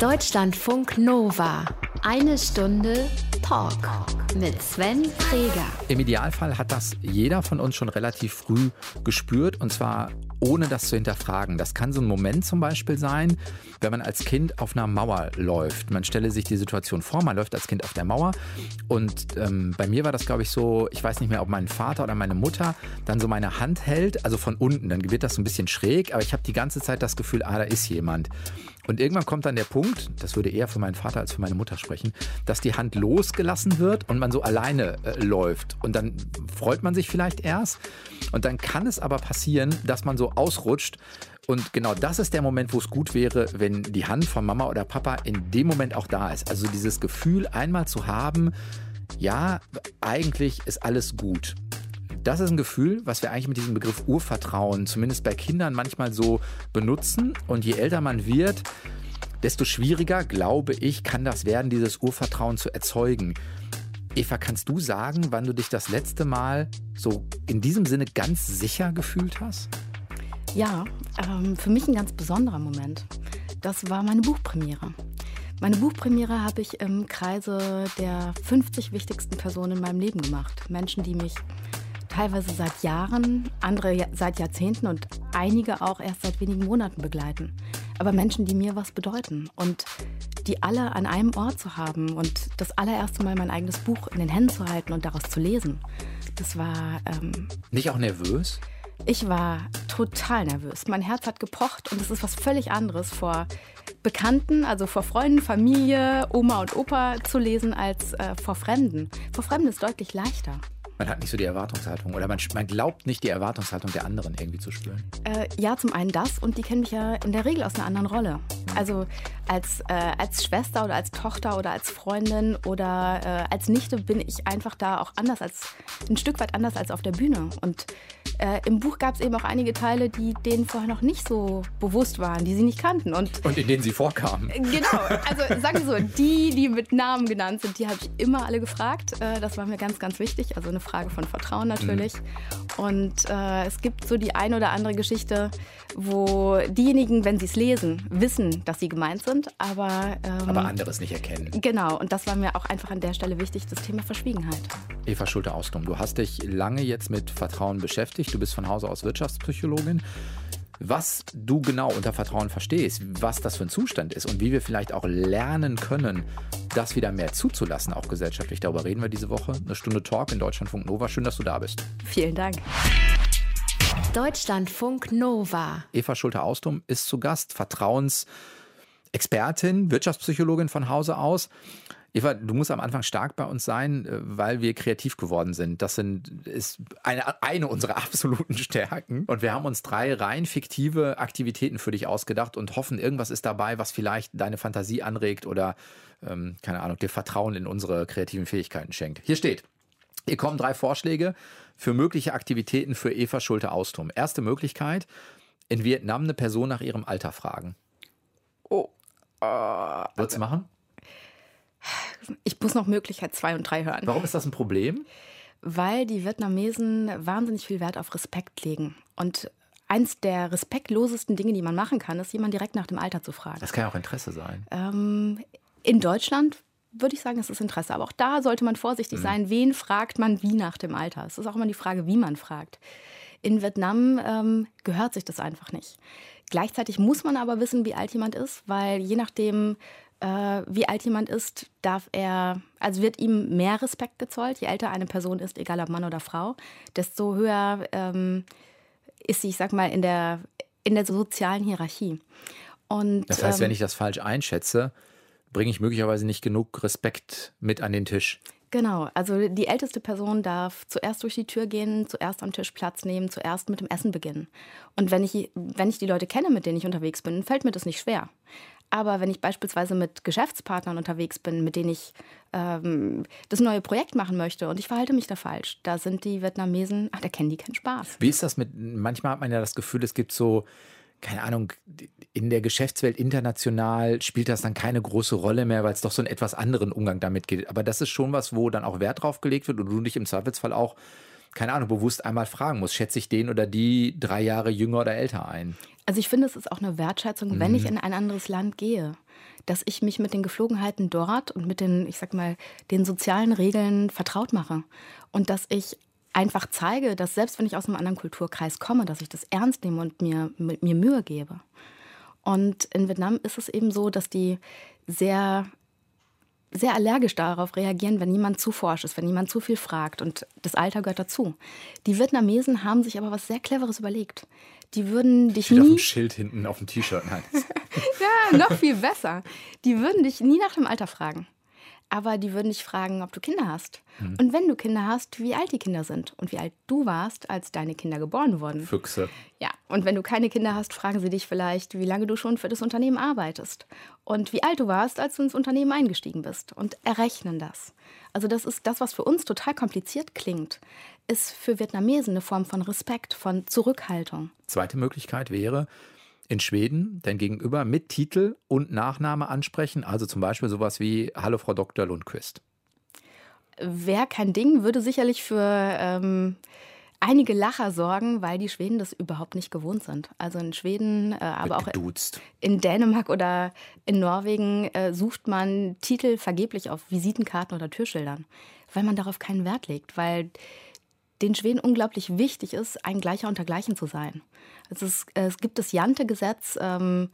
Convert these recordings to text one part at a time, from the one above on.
Deutschlandfunk Nova. Eine Stunde Talk mit Sven Freger. Im Idealfall hat das jeder von uns schon relativ früh gespürt und zwar ohne das zu hinterfragen. Das kann so ein Moment zum Beispiel sein, wenn man als Kind auf einer Mauer läuft. Man stelle sich die Situation vor, man läuft als Kind auf der Mauer und ähm, bei mir war das, glaube ich, so, ich weiß nicht mehr, ob mein Vater oder meine Mutter dann so meine Hand hält, also von unten, dann wird das so ein bisschen schräg, aber ich habe die ganze Zeit das Gefühl, ah, da ist jemand. Und irgendwann kommt dann der Punkt, das würde eher für meinen Vater als für meine Mutter sprechen, dass die Hand losgelassen wird und man so alleine äh, läuft. Und dann freut man sich vielleicht erst. Und dann kann es aber passieren, dass man so ausrutscht. Und genau das ist der Moment, wo es gut wäre, wenn die Hand von Mama oder Papa in dem Moment auch da ist. Also dieses Gefühl einmal zu haben, ja, eigentlich ist alles gut. Das ist ein Gefühl, was wir eigentlich mit diesem Begriff Urvertrauen zumindest bei Kindern manchmal so benutzen. Und je älter man wird, desto schwieriger, glaube ich, kann das werden, dieses Urvertrauen zu erzeugen. Eva, kannst du sagen, wann du dich das letzte Mal so in diesem Sinne ganz sicher gefühlt hast? Ja, ähm, für mich ein ganz besonderer Moment. Das war meine Buchpremiere. Meine Buchpremiere habe ich im Kreise der 50 wichtigsten Personen in meinem Leben gemacht. Menschen, die mich teilweise seit Jahren, andere seit Jahrzehnten und einige auch erst seit wenigen Monaten begleiten. Aber Menschen, die mir was bedeuten und die alle an einem Ort zu haben und das allererste Mal mein eigenes Buch in den Händen zu halten und daraus zu lesen, das war... Ähm, Nicht auch nervös? Ich war total nervös. Mein Herz hat gepocht und es ist was völlig anderes vor Bekannten, also vor Freunden, Familie, Oma und Opa zu lesen als äh, vor Fremden. Vor Fremden ist deutlich leichter. Man hat nicht so die Erwartungshaltung oder man, man glaubt nicht die Erwartungshaltung der anderen irgendwie zu spüren. Äh, ja, zum einen das und die kennen mich ja in der Regel aus einer anderen Rolle. Also als, äh, als Schwester oder als Tochter oder als Freundin oder äh, als Nichte bin ich einfach da auch anders als ein Stück weit anders als auf der Bühne. Und äh, im Buch gab es eben auch einige Teile, die denen vorher noch nicht so bewusst waren, die sie nicht kannten. Und, und in denen sie vorkamen. Äh, genau, also sagen wir so, die, die mit Namen genannt sind, die habe ich immer alle gefragt. Äh, das war mir ganz, ganz wichtig. Also eine Frage von Vertrauen natürlich. Mhm. Und äh, es gibt so die eine oder andere Geschichte, wo diejenigen, wenn sie es lesen, wissen, dass sie gemeint sind, aber... Ähm, aber anderes nicht erkennen. Genau, und das war mir auch einfach an der Stelle wichtig, das Thema Verschwiegenheit. Eva Schulte-Austum, du hast dich lange jetzt mit Vertrauen beschäftigt. Du bist von Hause aus Wirtschaftspsychologin. Was du genau unter Vertrauen verstehst, was das für ein Zustand ist und wie wir vielleicht auch lernen können, das wieder mehr zuzulassen, auch gesellschaftlich. Darüber reden wir diese Woche. Eine Stunde Talk in Deutschlandfunk Nova. Schön, dass du da bist. Vielen Dank. Deutschlandfunk Nova. Eva Schulte-Austum ist zu Gast, Vertrauensexpertin, Wirtschaftspsychologin von Hause aus. Eva, du musst am Anfang stark bei uns sein, äh, weil wir kreativ geworden sind. Das sind, ist eine, eine unserer absoluten Stärken. Und wir haben uns drei rein fiktive Aktivitäten für dich ausgedacht und hoffen, irgendwas ist dabei, was vielleicht deine Fantasie anregt oder, ähm, keine Ahnung, dir Vertrauen in unsere kreativen Fähigkeiten schenkt. Hier steht, hier kommen drei Vorschläge für mögliche Aktivitäten für Eva Schulte-Austum. Erste Möglichkeit, in Vietnam eine Person nach ihrem Alter fragen. Oh. Uh, Würdest du machen? Ich muss noch Möglichkeit 2 und 3 hören. Warum ist das ein Problem? Weil die Vietnamesen wahnsinnig viel Wert auf Respekt legen. Und eins der respektlosesten Dinge, die man machen kann, ist, jemand direkt nach dem Alter zu fragen. Das kann ja auch Interesse sein. Ähm, in Deutschland würde ich sagen, es ist Interesse. Aber auch da sollte man vorsichtig mhm. sein. Wen fragt man wie nach dem Alter? Es ist auch immer die Frage, wie man fragt. In Vietnam ähm, gehört sich das einfach nicht. Gleichzeitig muss man aber wissen, wie alt jemand ist, weil je nachdem, äh, wie alt jemand ist, darf er, also wird ihm mehr Respekt gezollt. Je älter eine Person ist, egal ob Mann oder Frau, desto höher ähm, ist sie, ich sag mal, in der, in der sozialen Hierarchie. Und, das heißt, ähm, wenn ich das falsch einschätze, bringe ich möglicherweise nicht genug Respekt mit an den Tisch. Genau, also die älteste Person darf zuerst durch die Tür gehen, zuerst am Tisch Platz nehmen, zuerst mit dem Essen beginnen. Und wenn ich, wenn ich die Leute kenne, mit denen ich unterwegs bin, fällt mir das nicht schwer. Aber wenn ich beispielsweise mit Geschäftspartnern unterwegs bin, mit denen ich ähm, das neue Projekt machen möchte und ich verhalte mich da falsch, da sind die Vietnamesen, ach, da kennen die keinen Spaß. Wie ist das mit, manchmal hat man ja das Gefühl, es gibt so, keine Ahnung, in der Geschäftswelt international spielt das dann keine große Rolle mehr, weil es doch so einen etwas anderen Umgang damit geht. Aber das ist schon was, wo dann auch Wert drauf gelegt wird und du dich im Zweifelsfall auch keine Ahnung, bewusst einmal fragen muss, schätze ich den oder die drei Jahre jünger oder älter ein? Also ich finde, es ist auch eine Wertschätzung, wenn ich mhm. in ein anderes Land gehe, dass ich mich mit den Geflogenheiten dort und mit den, ich sag mal, den sozialen Regeln vertraut mache. Und dass ich einfach zeige, dass selbst wenn ich aus einem anderen Kulturkreis komme, dass ich das ernst nehme und mir, mir Mühe gebe. Und in Vietnam ist es eben so, dass die sehr sehr allergisch darauf reagieren, wenn jemand zu forsch ist, wenn jemand zu viel fragt. Und das Alter gehört dazu. Die Vietnamesen haben sich aber was sehr Cleveres überlegt. Die würden dich Steht nie. auf dem Schild hinten auf dem T-Shirt. Nein. ja, noch viel besser. Die würden dich nie nach dem Alter fragen aber die würden dich fragen, ob du Kinder hast. Mhm. Und wenn du Kinder hast, wie alt die Kinder sind und wie alt du warst, als deine Kinder geboren wurden. Füchse. Ja, und wenn du keine Kinder hast, fragen sie dich vielleicht, wie lange du schon für das Unternehmen arbeitest und wie alt du warst, als du ins Unternehmen eingestiegen bist und errechnen das. Also das ist das, was für uns total kompliziert klingt, ist für Vietnamesen eine Form von Respekt, von Zurückhaltung. Zweite Möglichkeit wäre, in Schweden dein Gegenüber mit Titel und Nachname ansprechen, also zum Beispiel sowas wie Hallo Frau Dr. Lundquist. Wäre kein Ding, würde sicherlich für ähm, einige Lacher sorgen, weil die Schweden das überhaupt nicht gewohnt sind. Also in Schweden, äh, aber auch geduzt. in Dänemark oder in Norwegen äh, sucht man Titel vergeblich auf Visitenkarten oder Türschildern, weil man darauf keinen Wert legt, weil den Schweden unglaublich wichtig ist, ein Gleicher unter Gleichen zu sein. Es, ist, es gibt das Jante-Gesetz, ähm,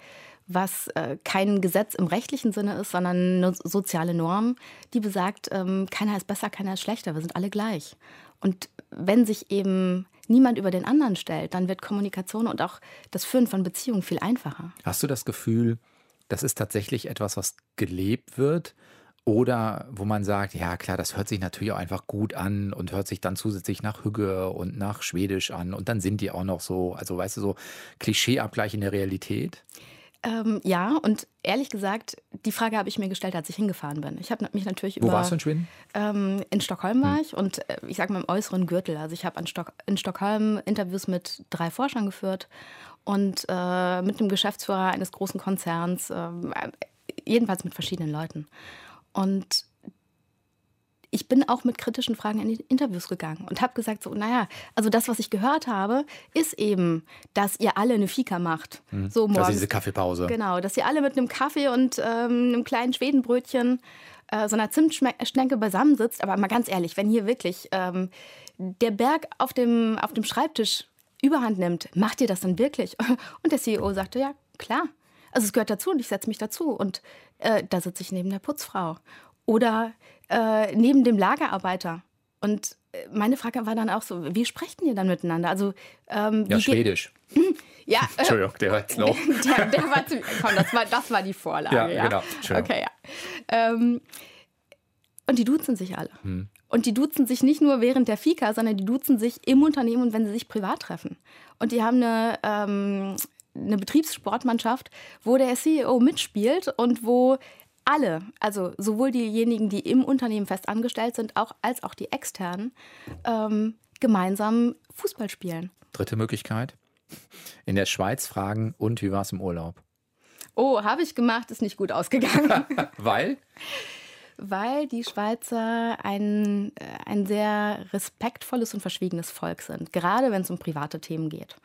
was äh, kein Gesetz im rechtlichen Sinne ist, sondern eine soziale Norm, die besagt, ähm, keiner ist besser, keiner ist schlechter, wir sind alle gleich. Und wenn sich eben niemand über den anderen stellt, dann wird Kommunikation und auch das Führen von Beziehungen viel einfacher. Hast du das Gefühl, das ist tatsächlich etwas, was gelebt wird? Oder wo man sagt, ja klar, das hört sich natürlich auch einfach gut an und hört sich dann zusätzlich nach Hügge und nach Schwedisch an. Und dann sind die auch noch so, also weißt du, so Klischeeabgleich in der Realität. Ähm, ja, und ehrlich gesagt, die Frage habe ich mir gestellt, als ich hingefahren bin. Ich habe mich natürlich Wo über. warst du in Schweden? Ähm, in Stockholm war hm. ich und äh, ich sage mal im äußeren Gürtel. Also ich habe Stock in Stockholm Interviews mit drei Forschern geführt und äh, mit einem Geschäftsführer eines großen Konzerns, äh, jedenfalls mit verschiedenen Leuten. Und ich bin auch mit kritischen Fragen in die Interviews gegangen und habe gesagt, so, naja, also das, was ich gehört habe, ist eben, dass ihr alle eine Fika macht. Mhm. So morgens. Also diese Kaffeepause. Genau, dass ihr alle mit einem Kaffee und ähm, einem kleinen Schwedenbrötchen, äh, so einer Zimtschnecke beisammensitzt. Aber mal ganz ehrlich, wenn hier wirklich ähm, der Berg auf dem, auf dem Schreibtisch überhand nimmt, macht ihr das dann wirklich? Und der CEO sagte, ja, klar. Also es gehört dazu und ich setze mich dazu. Und äh, da sitze ich neben der Putzfrau oder äh, neben dem Lagerarbeiter. Und äh, meine Frage war dann auch so, wie sprechen ihr dann miteinander? Also, ähm, ja, Schwedisch. ja. Äh, Entschuldigung, der war jetzt noch. der, der war zu, komm, das war, das war die Vorlage. Ja, ja? genau. Okay, ja. Ähm, und die duzen sich alle. Hm. Und die duzen sich nicht nur während der Fika, sondern die duzen sich im Unternehmen und wenn sie sich privat treffen. Und die haben eine, ähm, eine Betriebssportmannschaft, wo der CEO mitspielt und wo alle, also sowohl diejenigen, die im Unternehmen fest angestellt sind, auch, als auch die externen, ähm, gemeinsam Fußball spielen. Dritte Möglichkeit. In der Schweiz fragen, und wie war es im Urlaub? Oh, habe ich gemacht, ist nicht gut ausgegangen. Weil? Weil die Schweizer ein, äh, ein sehr respektvolles und verschwiegenes Volk sind, gerade wenn es um private Themen geht.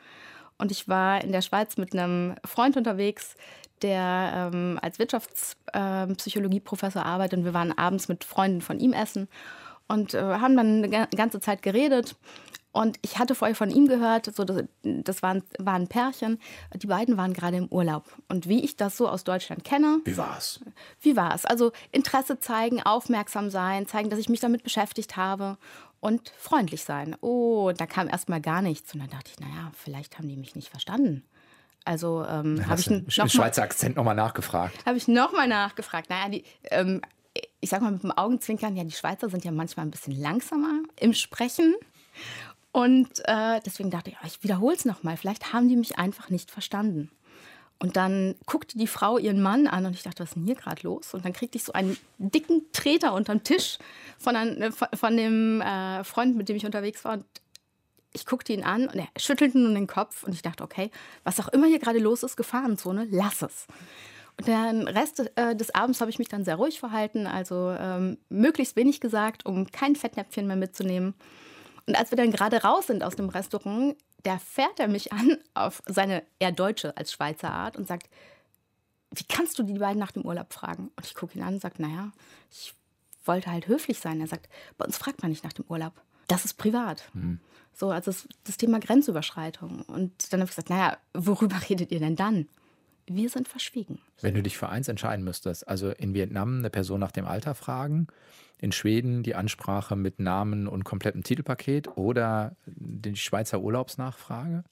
Und ich war in der Schweiz mit einem Freund unterwegs, der ähm, als Wirtschaftspsychologieprofessor äh, arbeitet. Und wir waren abends mit Freunden von ihm essen und äh, haben dann eine ganze Zeit geredet. Und ich hatte vorher von ihm gehört, so das, das waren, waren Pärchen, die beiden waren gerade im Urlaub. Und wie ich das so aus Deutschland kenne. Wie war es? Wie war es? Also Interesse zeigen, aufmerksam sein, zeigen, dass ich mich damit beschäftigt habe und freundlich sein. Oh, da kam erst mal gar nichts. Und dann dachte ich, naja, vielleicht haben die mich nicht verstanden. Also ähm, habe ich noch im Schweizer Akzent nochmal nachgefragt. Habe ich nochmal nachgefragt. Naja, die, ähm, ich sag mal mit dem Augenzwinkern, ja, die Schweizer sind ja manchmal ein bisschen langsamer im Sprechen. Und äh, deswegen dachte ich, ich wiederhole es nochmal. Vielleicht haben die mich einfach nicht verstanden. Und dann guckte die Frau ihren Mann an und ich dachte, was ist denn hier gerade los? Und dann kriegte ich so einen dicken Treter unterm Tisch von, einem, von dem äh, Freund, mit dem ich unterwegs war. Und ich guckte ihn an und er schüttelte nun den Kopf und ich dachte, okay, was auch immer hier gerade los ist, Gefahrenzone, lass es. Und den Rest äh, des Abends habe ich mich dann sehr ruhig verhalten, also ähm, möglichst wenig gesagt, um kein Fettnäpfchen mehr mitzunehmen. Und als wir dann gerade raus sind aus dem Restaurant, da fährt er mich an auf seine eher deutsche als Schweizer Art und sagt, wie kannst du die beiden nach dem Urlaub fragen? Und ich gucke ihn an und sage, naja, ich wollte halt höflich sein. Er sagt, bei uns fragt man nicht nach dem Urlaub. Das ist privat. Mhm. So, also das, das, Thema Grenzüberschreitung. Und dann habe ich gesagt, naja, worüber redet ihr denn dann? Wir sind verschwiegen. Wenn du dich für eins entscheiden müsstest, also in Vietnam eine Person nach dem Alter fragen, in Schweden die Ansprache mit Namen und komplettem Titelpaket oder die Schweizer Urlaubsnachfrage?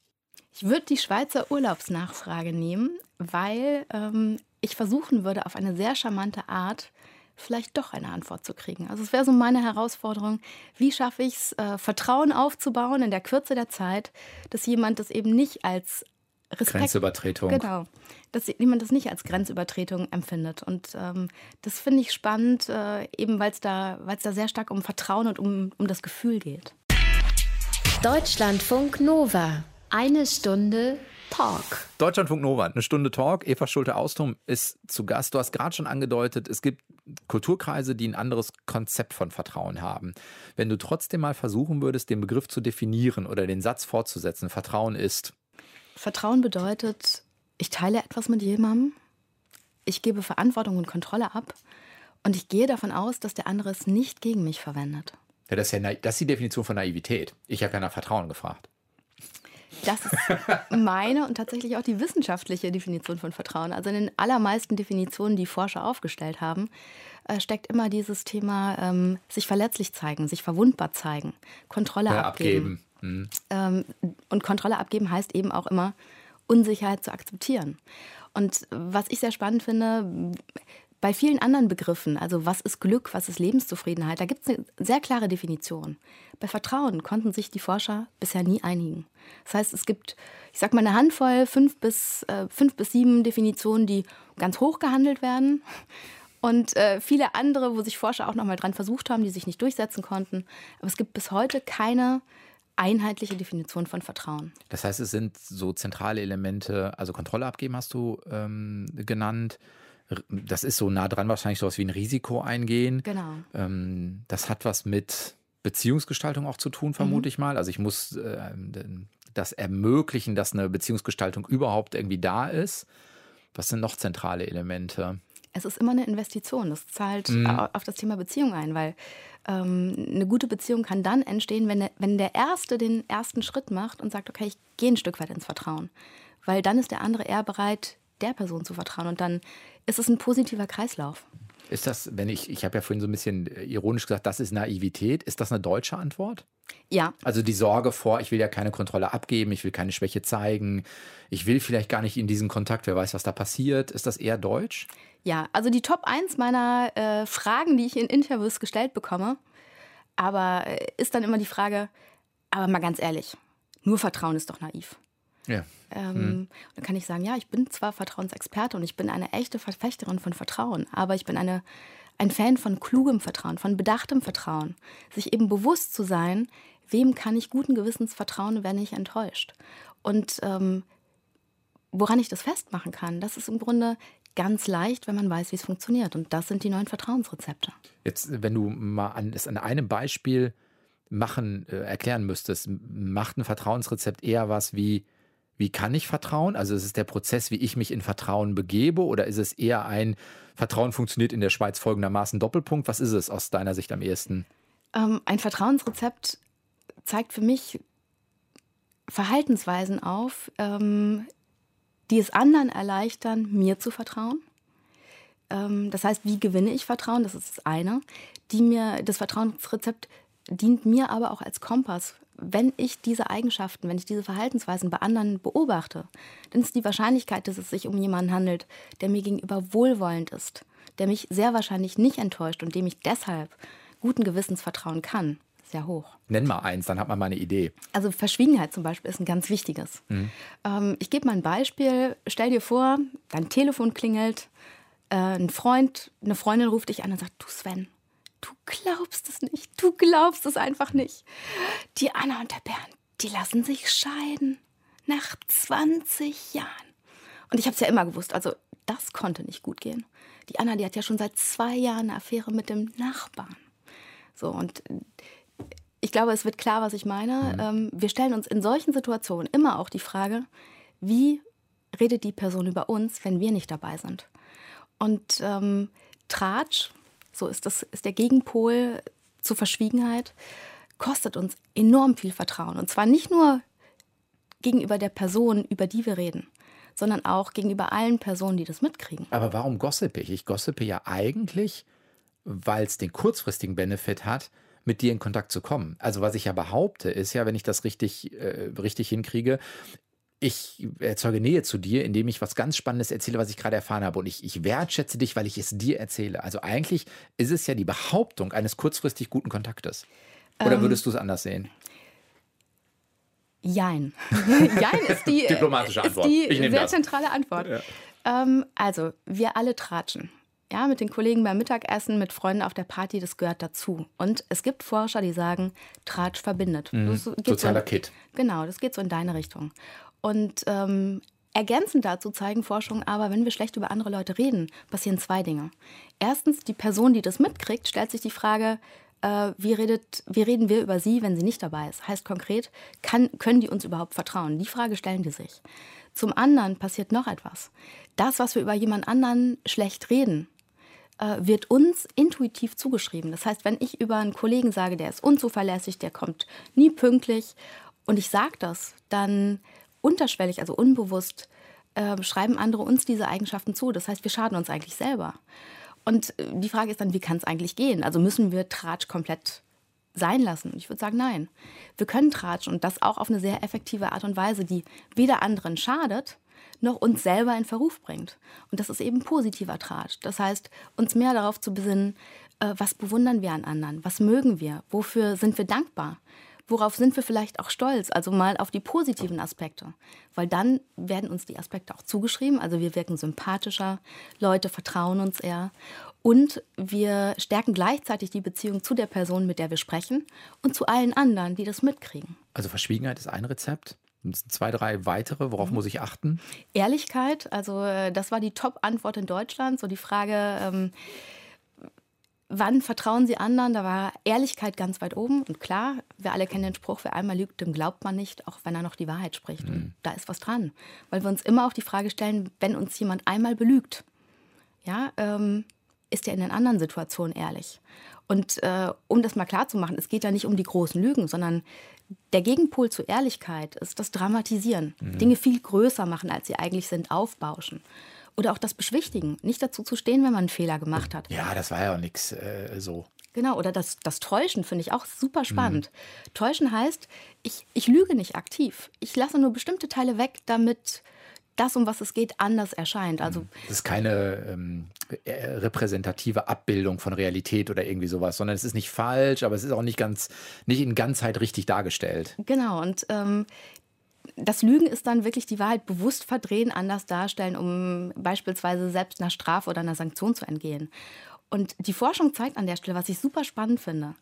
Ich würde die Schweizer Urlaubsnachfrage nehmen, weil ähm, ich versuchen würde, auf eine sehr charmante Art vielleicht doch eine Antwort zu kriegen. Also es wäre so meine Herausforderung, wie schaffe ich es, äh, Vertrauen aufzubauen in der Kürze der Zeit, dass jemand das eben nicht als Respekt, Grenzübertretung. Genau, dass jemand das nicht als Grenzübertretung empfindet. Und ähm, das finde ich spannend, äh, eben weil es da, da sehr stark um Vertrauen und um, um das Gefühl geht. Deutschlandfunk Nova. Eine Stunde Talk. Deutschlandfunk Nova, eine Stunde Talk. Eva Schulte-Austum ist zu Gast. Du hast gerade schon angedeutet, es gibt Kulturkreise, die ein anderes Konzept von Vertrauen haben. Wenn du trotzdem mal versuchen würdest, den Begriff zu definieren oder den Satz fortzusetzen, Vertrauen ist. Vertrauen bedeutet, ich teile etwas mit jemandem, ich gebe Verantwortung und Kontrolle ab und ich gehe davon aus, dass der andere es nicht gegen mich verwendet. Ja, das, ist ja, das ist die Definition von Naivität. Ich habe ja nach Vertrauen gefragt. Das ist meine und tatsächlich auch die wissenschaftliche Definition von Vertrauen. Also in den allermeisten Definitionen, die Forscher aufgestellt haben, äh, steckt immer dieses Thema ähm, sich verletzlich zeigen, sich verwundbar zeigen, Kontrolle ja, abgeben. abgeben. Mhm. Ähm, und Kontrolle abgeben heißt eben auch immer, Unsicherheit zu akzeptieren. Und was ich sehr spannend finde, bei vielen anderen Begriffen, also was ist Glück, was ist Lebenszufriedenheit, da gibt es eine sehr klare Definition. Bei Vertrauen konnten sich die Forscher bisher nie einigen. Das heißt, es gibt, ich sag mal, eine Handvoll, fünf bis, äh, fünf bis sieben Definitionen, die ganz hoch gehandelt werden. Und äh, viele andere, wo sich Forscher auch noch mal dran versucht haben, die sich nicht durchsetzen konnten. Aber es gibt bis heute keine einheitliche Definition von Vertrauen. Das heißt, es sind so zentrale Elemente, also Kontrolle abgeben hast du ähm, genannt das ist so nah dran wahrscheinlich sowas wie ein Risiko eingehen. Genau. Ähm, das hat was mit Beziehungsgestaltung auch zu tun, vermute mhm. ich mal. Also ich muss äh, das ermöglichen, dass eine Beziehungsgestaltung überhaupt irgendwie da ist. Was sind noch zentrale Elemente? Es ist immer eine Investition. Das zahlt mhm. auf das Thema Beziehung ein, weil ähm, eine gute Beziehung kann dann entstehen, wenn der, wenn der Erste den ersten Schritt macht und sagt, okay, ich gehe ein Stück weit ins Vertrauen. Weil dann ist der andere eher bereit, der Person zu vertrauen. Und dann ist es ein positiver Kreislauf. Ist das, wenn ich, ich habe ja vorhin so ein bisschen äh, ironisch gesagt, das ist Naivität. Ist das eine deutsche Antwort? Ja. Also die Sorge vor, ich will ja keine Kontrolle abgeben, ich will keine Schwäche zeigen, ich will vielleicht gar nicht in diesen Kontakt, wer weiß, was da passiert. Ist das eher deutsch? Ja, also die Top 1 meiner äh, Fragen, die ich in Interviews gestellt bekomme, aber äh, ist dann immer die Frage, aber mal ganz ehrlich, nur Vertrauen ist doch naiv. Ja. Ähm, hm. Dann kann ich sagen, ja, ich bin zwar Vertrauensexperte und ich bin eine echte Verfechterin von Vertrauen, aber ich bin eine, ein Fan von klugem Vertrauen, von bedachtem Vertrauen. Sich eben bewusst zu sein, wem kann ich guten Gewissens vertrauen, wenn ich enttäuscht. Und ähm, woran ich das festmachen kann, das ist im Grunde ganz leicht, wenn man weiß, wie es funktioniert. Und das sind die neuen Vertrauensrezepte. Jetzt, wenn du mal an, es an einem Beispiel machen, äh, erklären müsstest, macht ein Vertrauensrezept eher was wie, wie kann ich vertrauen? Also ist es der Prozess, wie ich mich in Vertrauen begebe oder ist es eher ein Vertrauen funktioniert in der Schweiz folgendermaßen Doppelpunkt? Was ist es aus deiner Sicht am ehesten? Ähm, ein Vertrauensrezept zeigt für mich Verhaltensweisen auf, ähm, die es anderen erleichtern, mir zu vertrauen. Ähm, das heißt, wie gewinne ich Vertrauen? Das ist das eine. Die mir, das Vertrauensrezept dient mir aber auch als Kompass wenn ich diese Eigenschaften, wenn ich diese Verhaltensweisen bei anderen beobachte, dann ist die Wahrscheinlichkeit, dass es sich um jemanden handelt, der mir gegenüber wohlwollend ist, der mich sehr wahrscheinlich nicht enttäuscht und dem ich deshalb guten Gewissens vertrauen kann, sehr hoch. Nenn mal eins, dann hat man mal eine Idee. Also Verschwiegenheit zum Beispiel ist ein ganz wichtiges. Mhm. Ähm, ich gebe mal ein Beispiel. Stell dir vor, dein Telefon klingelt, äh, ein Freund, eine Freundin ruft dich an und sagt, du Sven, Du glaubst es nicht. Du glaubst es einfach nicht. Die Anna und der Bernd, die lassen sich scheiden. Nach 20 Jahren. Und ich habe es ja immer gewusst. Also, das konnte nicht gut gehen. Die Anna, die hat ja schon seit zwei Jahren eine Affäre mit dem Nachbarn. So, und ich glaube, es wird klar, was ich meine. Mhm. Ähm, wir stellen uns in solchen Situationen immer auch die Frage, wie redet die Person über uns, wenn wir nicht dabei sind. Und ähm, Tratsch, so ist das ist der Gegenpol zur Verschwiegenheit, kostet uns enorm viel Vertrauen. Und zwar nicht nur gegenüber der Person, über die wir reden, sondern auch gegenüber allen Personen, die das mitkriegen. Aber warum gossipe ich? Ich gossipe ja eigentlich, weil es den kurzfristigen Benefit hat, mit dir in Kontakt zu kommen. Also was ich ja behaupte, ist ja, wenn ich das richtig, äh, richtig hinkriege, ich erzeuge Nähe zu dir, indem ich was ganz Spannendes erzähle, was ich gerade erfahren habe. Und ich, ich wertschätze dich, weil ich es dir erzähle. Also eigentlich ist es ja die Behauptung eines kurzfristig guten Kontaktes. Oder ähm, würdest du es anders sehen? Jein. Jein ist die, Diplomatische Antwort. Ist die sehr das. zentrale Antwort. Ja. Ähm, also, wir alle tratschen. Ja, mit den Kollegen beim Mittagessen, mit Freunden auf der Party, das gehört dazu. Und es gibt Forscher, die sagen, Tratsch verbindet. Mhm. Sozialer so, Kit. Genau, das geht so in deine Richtung. Und ähm, ergänzend dazu zeigen Forschungen aber, wenn wir schlecht über andere Leute reden, passieren zwei Dinge. Erstens, die Person, die das mitkriegt, stellt sich die Frage, äh, wie, redet, wie reden wir über sie, wenn sie nicht dabei ist? Heißt konkret, kann, können die uns überhaupt vertrauen? Die Frage stellen die sich. Zum anderen passiert noch etwas. Das, was wir über jemand anderen schlecht reden, wird uns intuitiv zugeschrieben. Das heißt, wenn ich über einen Kollegen sage, der ist unzuverlässig, der kommt nie pünktlich und ich sage das, dann unterschwellig, also unbewusst, äh, schreiben andere uns diese Eigenschaften zu. Das heißt, wir schaden uns eigentlich selber. Und äh, die Frage ist dann, wie kann es eigentlich gehen? Also müssen wir Tratsch komplett sein lassen? Ich würde sagen, nein. Wir können Tratsch und das auch auf eine sehr effektive Art und Weise, die weder anderen schadet, noch uns selber in Verruf bringt. Und das ist eben positiver Tratsch. Das heißt, uns mehr darauf zu besinnen, äh, was bewundern wir an anderen, was mögen wir, wofür sind wir dankbar worauf sind wir vielleicht auch stolz? Also mal auf die positiven Aspekte. Weil dann werden uns die Aspekte auch zugeschrieben. Also wir wirken sympathischer, Leute vertrauen uns eher. Und wir stärken gleichzeitig die Beziehung zu der Person, mit der wir sprechen und zu allen anderen, die das mitkriegen. Also Verschwiegenheit ist ein Rezept. Zwei, drei weitere, worauf mhm. muss ich achten? Ehrlichkeit, also äh, das war die Top-Antwort in Deutschland. So die Frage, ähm, Wann vertrauen Sie anderen? Da war Ehrlichkeit ganz weit oben. Und klar, wir alle kennen den Spruch, wer einmal lügt, dem glaubt man nicht, auch wenn er noch die Wahrheit spricht. Mhm. Da ist was dran. Weil wir uns immer auch die Frage stellen, wenn uns jemand einmal belügt, ja, ähm, ist er in den anderen Situationen ehrlich? Und äh, um das mal klar zu machen, es geht ja nicht um die großen Lügen, sondern der Gegenpol zur Ehrlichkeit ist das Dramatisieren. Mhm. Dinge viel größer machen, als sie eigentlich sind, aufbauschen. Oder auch das Beschwichtigen. Nicht dazu zu stehen, wenn man einen Fehler gemacht hat. Ja, das war ja auch nichts äh, so. Genau, oder das, das Täuschen finde ich auch super spannend. Mhm. Täuschen heißt, ich, ich lüge nicht aktiv. Ich lasse nur bestimmte Teile weg, damit das, um was es geht, anders erscheint. Also mhm. das ist keine ähm, äh, repräsentative Abbildung von Realität oder irgendwie sowas, sondern es ist nicht falsch, aber es ist auch nicht ganz, nicht in Ganzheit richtig dargestellt. Genau, und ähm, das Lügen ist dann wirklich die Wahrheit bewusst verdrehen, anders darstellen, um beispielsweise selbst einer Strafe oder einer Sanktion zu entgehen. Und die Forschung zeigt an der Stelle, was ich super spannend finde,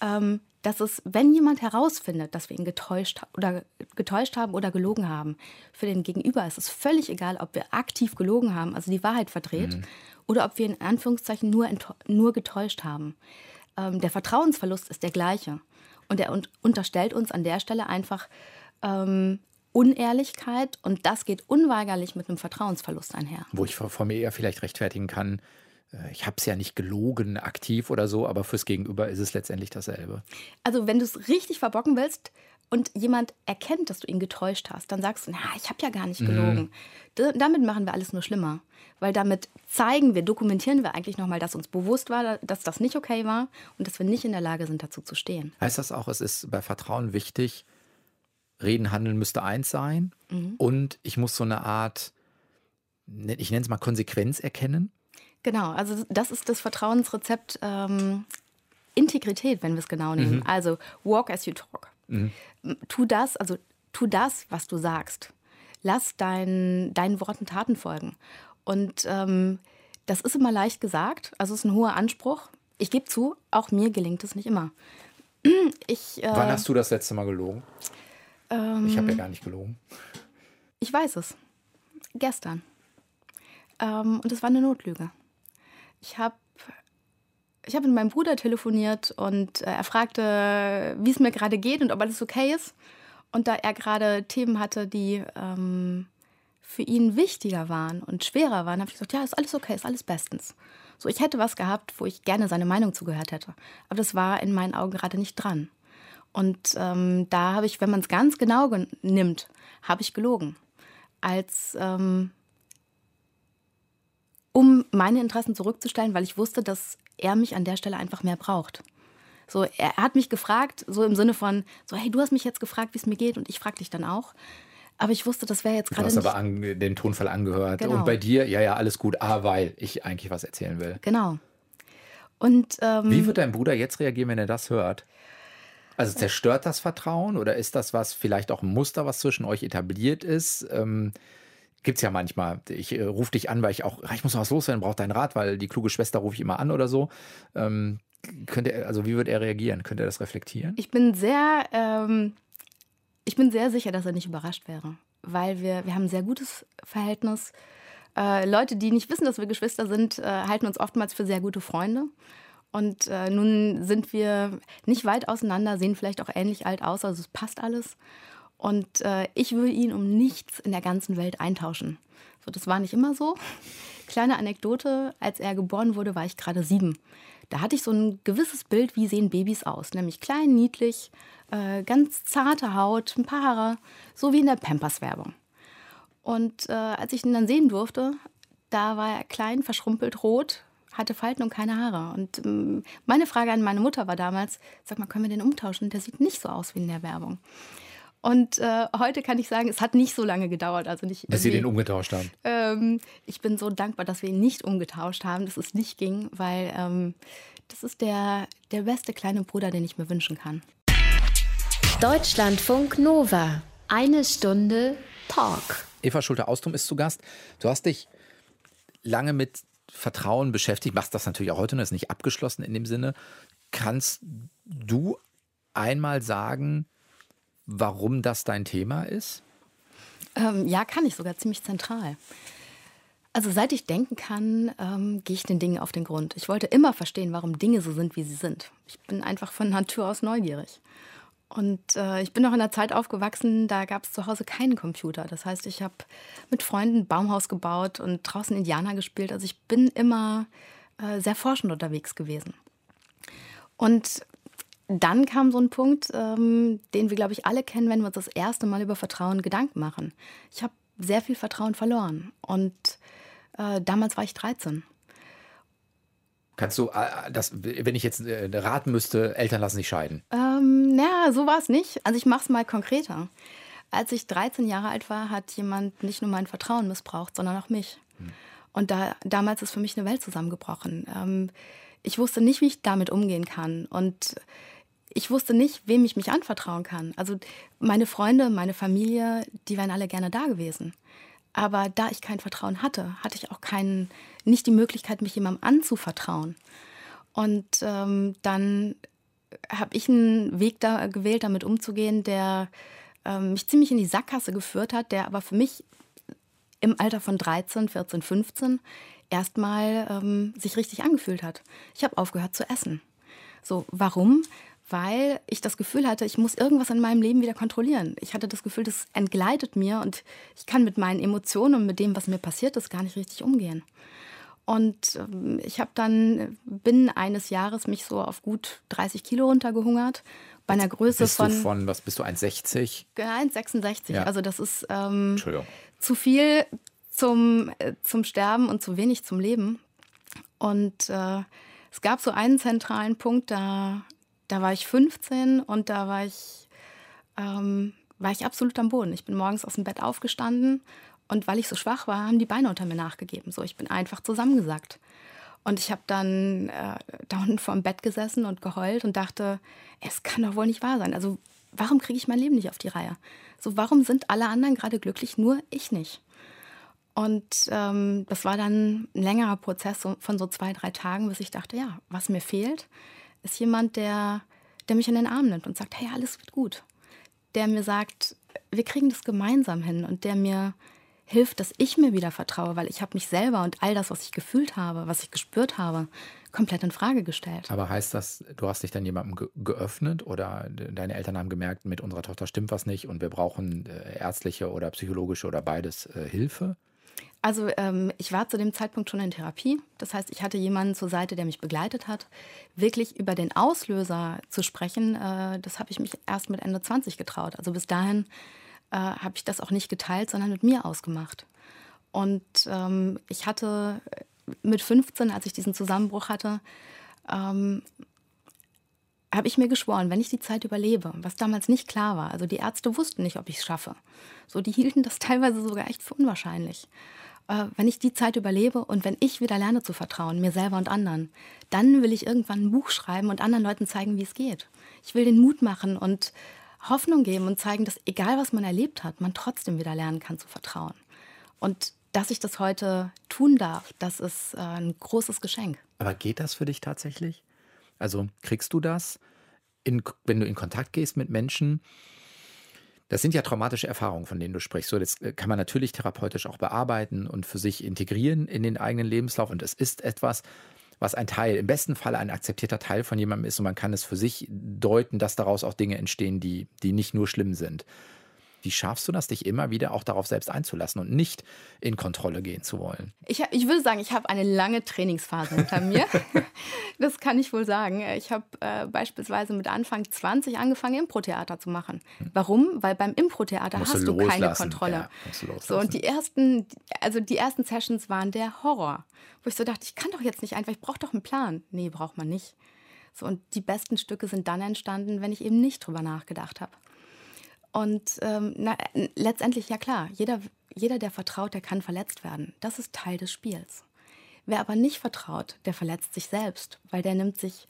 ähm, dass es, wenn jemand herausfindet, dass wir ihn getäuscht, oder, getäuscht haben oder gelogen haben, für den Gegenüber ist es völlig egal, ob wir aktiv gelogen haben, also die Wahrheit verdreht, mhm. oder ob wir in Anführungszeichen nur, nur getäuscht haben. Ähm, der Vertrauensverlust ist der gleiche. Und er un unterstellt uns an der Stelle einfach ähm, Unehrlichkeit und das geht unweigerlich mit einem Vertrauensverlust einher. Wo ich vor mir eher vielleicht rechtfertigen kann, ich habe es ja nicht gelogen, aktiv oder so, aber fürs Gegenüber ist es letztendlich dasselbe. Also wenn du es richtig verbocken willst und jemand erkennt, dass du ihn getäuscht hast, dann sagst du, na, ich habe ja gar nicht gelogen. Mhm. damit machen wir alles nur schlimmer, weil damit zeigen wir, dokumentieren wir eigentlich nochmal, dass uns bewusst war, dass das nicht okay war und dass wir nicht in der Lage sind, dazu zu stehen. Heißt das auch, es ist bei Vertrauen wichtig, Reden, Handeln müsste eins sein. Mhm. Und ich muss so eine Art, ne, ich nenne es mal Konsequenz erkennen. Genau, also das ist das Vertrauensrezept ähm, Integrität, wenn wir es genau nehmen. Mhm. Also walk as you talk. Mhm. Tu das, also tu das, was du sagst. Lass dein, deinen Worten Taten folgen. Und ähm, das ist immer leicht gesagt, also es ist ein hoher Anspruch. Ich gebe zu, auch mir gelingt es nicht immer. Ich, äh, Wann hast du das letzte Mal gelogen? Ähm, ich habe ja gar nicht gelogen. Ich weiß es. Gestern. Ähm, und es war eine Notlüge. Ich habe ich hab mit meinem Bruder telefoniert und äh, er fragte, wie es mir gerade geht und ob alles okay ist. Und da er gerade Themen hatte, die ähm, für ihn wichtiger waren und schwerer waren, habe ich gesagt, ja, ist alles okay, ist alles bestens. So, ich hätte was gehabt, wo ich gerne seine Meinung zugehört hätte. Aber das war in meinen Augen gerade nicht dran. Und ähm, da habe ich, wenn man es ganz genau nimmt, habe ich gelogen. Als ähm, um meine Interessen zurückzustellen, weil ich wusste, dass er mich an der Stelle einfach mehr braucht. So, er hat mich gefragt, so im Sinne von, so, hey, du hast mich jetzt gefragt, wie es mir geht, und ich frage dich dann auch. Aber ich wusste, das wäre jetzt gerade. Du hast aber an, den Tonfall angehört. Genau. Und bei dir, ja, ja, alles gut, ah, weil ich eigentlich was erzählen will. Genau. Und, ähm, Wie wird dein Bruder jetzt reagieren, wenn er das hört? Also zerstört das Vertrauen oder ist das was, vielleicht auch ein Muster, was zwischen euch etabliert ist? Ähm, Gibt es ja manchmal. Ich äh, rufe dich an, weil ich auch, ich muss was loswerden, brauche deinen Rat, weil die kluge Schwester rufe ich immer an oder so. Ähm, könnte er, also wie wird er reagieren? Könnte er das reflektieren? Ich bin sehr, ähm, ich bin sehr sicher, dass er nicht überrascht wäre, weil wir, wir haben ein sehr gutes Verhältnis. Äh, Leute, die nicht wissen, dass wir Geschwister sind, äh, halten uns oftmals für sehr gute Freunde. Und äh, nun sind wir nicht weit auseinander, sehen vielleicht auch ähnlich alt aus, also es passt alles. Und äh, ich würde ihn um nichts in der ganzen Welt eintauschen. So, das war nicht immer so. Kleine Anekdote, als er geboren wurde, war ich gerade sieben. Da hatte ich so ein gewisses Bild, wie sehen Babys aus. Nämlich klein, niedlich, äh, ganz zarte Haut, ein paar Haare, so wie in der Pampers-Werbung. Und äh, als ich ihn dann sehen durfte, da war er klein, verschrumpelt, rot, hatte Falten und keine Haare. Und ähm, meine Frage an meine Mutter war damals, sag mal, können wir den umtauschen? Der sieht nicht so aus wie in der Werbung. Und äh, heute kann ich sagen, es hat nicht so lange gedauert. Also nicht, Dass Sie den umgetauscht haben? Ähm, ich bin so dankbar, dass wir ihn nicht umgetauscht haben, dass es nicht ging, weil ähm, das ist der, der beste kleine Bruder, den ich mir wünschen kann. Deutschlandfunk Nova. Eine Stunde Talk. Eva Schulte-Austrum ist zu Gast. Du hast dich lange mit Vertrauen beschäftigt, machst das natürlich auch heute noch, ist nicht abgeschlossen in dem Sinne. Kannst du einmal sagen, warum das dein Thema ist? Ähm, ja, kann ich sogar ziemlich zentral. Also seit ich denken kann, ähm, gehe ich den Dingen auf den Grund. Ich wollte immer verstehen, warum Dinge so sind, wie sie sind. Ich bin einfach von Natur aus neugierig. Und äh, ich bin noch in einer Zeit aufgewachsen, da gab es zu Hause keinen Computer. Das heißt, ich habe mit Freunden Baumhaus gebaut und draußen Indianer gespielt. Also ich bin immer äh, sehr forschend unterwegs gewesen. Und dann kam so ein Punkt, ähm, den wir, glaube ich, alle kennen, wenn wir uns das erste Mal über Vertrauen Gedanken machen. Ich habe sehr viel Vertrauen verloren und äh, damals war ich 13. Kannst du, äh, das, wenn ich jetzt äh, raten müsste, Eltern lassen sich scheiden? Ähm, naja, so war es nicht. Also ich mache es mal konkreter. Als ich 13 Jahre alt war, hat jemand nicht nur mein Vertrauen missbraucht, sondern auch mich. Hm. Und da, damals ist für mich eine Welt zusammengebrochen. Ähm, ich wusste nicht, wie ich damit umgehen kann. Und ich wusste nicht, wem ich mich anvertrauen kann. Also meine Freunde, meine Familie, die wären alle gerne da gewesen. Aber da ich kein Vertrauen hatte, hatte ich auch keinen, nicht die Möglichkeit, mich jemandem anzuvertrauen. Und ähm, dann habe ich einen Weg da gewählt, damit umzugehen, der ähm, mich ziemlich in die Sackgasse geführt hat, der aber für mich im Alter von 13, 14, 15 erstmal ähm, sich richtig angefühlt hat. Ich habe aufgehört zu essen. So, warum? Weil ich das Gefühl hatte, ich muss irgendwas in meinem Leben wieder kontrollieren. Ich hatte das Gefühl, das entgleitet mir und ich kann mit meinen Emotionen und mit dem, was mir passiert ist, gar nicht richtig umgehen. Und ähm, ich habe dann binnen eines Jahres mich so auf gut 30 Kilo runtergehungert. Bei einer Größe bist von. Du von, was bist du, 1,60? 1,66. Ja. Also, das ist ähm, zu viel zum, äh, zum Sterben und zu wenig zum Leben. Und äh, es gab so einen zentralen Punkt, da da war ich 15 und da war ich, ähm, war ich absolut am Boden. Ich bin morgens aus dem Bett aufgestanden und weil ich so schwach war, haben die Beine unter mir nachgegeben. So, ich bin einfach zusammengesackt. Und ich habe dann äh, da unten vor dem Bett gesessen und geheult und dachte, es kann doch wohl nicht wahr sein. Also warum kriege ich mein Leben nicht auf die Reihe? So, warum sind alle anderen gerade glücklich, nur ich nicht? Und ähm, das war dann ein längerer Prozess von so zwei, drei Tagen, bis ich dachte, ja, was mir fehlt, ist jemand, der, der mich in den Arm nimmt und sagt, hey, alles wird gut. Der mir sagt, wir kriegen das gemeinsam hin und der mir hilft, dass ich mir wieder vertraue, weil ich habe mich selber und all das, was ich gefühlt habe, was ich gespürt habe, komplett in Frage gestellt. Aber heißt das, du hast dich dann jemandem ge geöffnet oder deine Eltern haben gemerkt, mit unserer Tochter stimmt was nicht und wir brauchen äh, ärztliche oder psychologische oder beides äh, Hilfe? Also ähm, ich war zu dem Zeitpunkt schon in Therapie. Das heißt, ich hatte jemanden zur Seite, der mich begleitet hat. Wirklich über den Auslöser zu sprechen, äh, das habe ich mich erst mit Ende 20 getraut. Also bis dahin äh, habe ich das auch nicht geteilt, sondern mit mir ausgemacht. Und ähm, ich hatte mit 15, als ich diesen Zusammenbruch hatte, ähm, habe ich mir geschworen, wenn ich die Zeit überlebe, was damals nicht klar war, also die Ärzte wussten nicht, ob ich es schaffe. So, die hielten das teilweise sogar echt für unwahrscheinlich. Äh, wenn ich die Zeit überlebe und wenn ich wieder lerne zu vertrauen, mir selber und anderen, dann will ich irgendwann ein Buch schreiben und anderen Leuten zeigen, wie es geht. Ich will den Mut machen und Hoffnung geben und zeigen, dass egal was man erlebt hat, man trotzdem wieder lernen kann zu vertrauen. Und dass ich das heute tun darf, das ist äh, ein großes Geschenk. Aber geht das für dich tatsächlich? Also kriegst du das, in, wenn du in Kontakt gehst mit Menschen? Das sind ja traumatische Erfahrungen, von denen du sprichst. So, das äh, kann man natürlich therapeutisch auch bearbeiten und für sich integrieren in den eigenen Lebenslauf. Und es ist etwas, was ein Teil, im besten Fall ein akzeptierter Teil von jemandem ist. Und man kann es für sich deuten, dass daraus auch Dinge entstehen, die, die nicht nur schlimm sind. Wie schaffst du das, dich immer wieder auch darauf selbst einzulassen und nicht in Kontrolle gehen zu wollen? Ich, ich würde sagen, ich habe eine lange Trainingsphase hinter mir. das kann ich wohl sagen. Ich habe äh, beispielsweise mit Anfang 20 angefangen, Impro-Theater zu machen. Hm. Warum? Weil beim Impro-Theater hast du, du keine Kontrolle. Ja, so, und die ersten, also die ersten Sessions waren der Horror. Wo ich so dachte, ich kann doch jetzt nicht einfach, ich brauche doch einen Plan. Nee, braucht man nicht. So, und die besten Stücke sind dann entstanden, wenn ich eben nicht drüber nachgedacht habe. Und ähm, na, letztendlich, ja klar, jeder, jeder, der vertraut, der kann verletzt werden. Das ist Teil des Spiels. Wer aber nicht vertraut, der verletzt sich selbst, weil der nimmt sich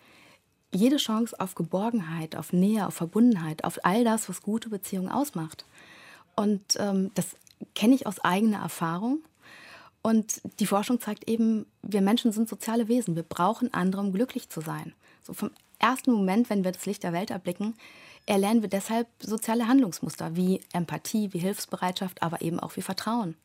jede Chance auf Geborgenheit, auf Nähe, auf Verbundenheit, auf all das, was gute Beziehungen ausmacht. Und ähm, das kenne ich aus eigener Erfahrung. Und die Forschung zeigt eben, wir Menschen sind soziale Wesen. Wir brauchen andere, um glücklich zu sein. So vom ersten Moment, wenn wir das Licht der Welt erblicken, erlernen wir deshalb soziale Handlungsmuster wie Empathie, wie Hilfsbereitschaft, aber eben auch wie Vertrauen.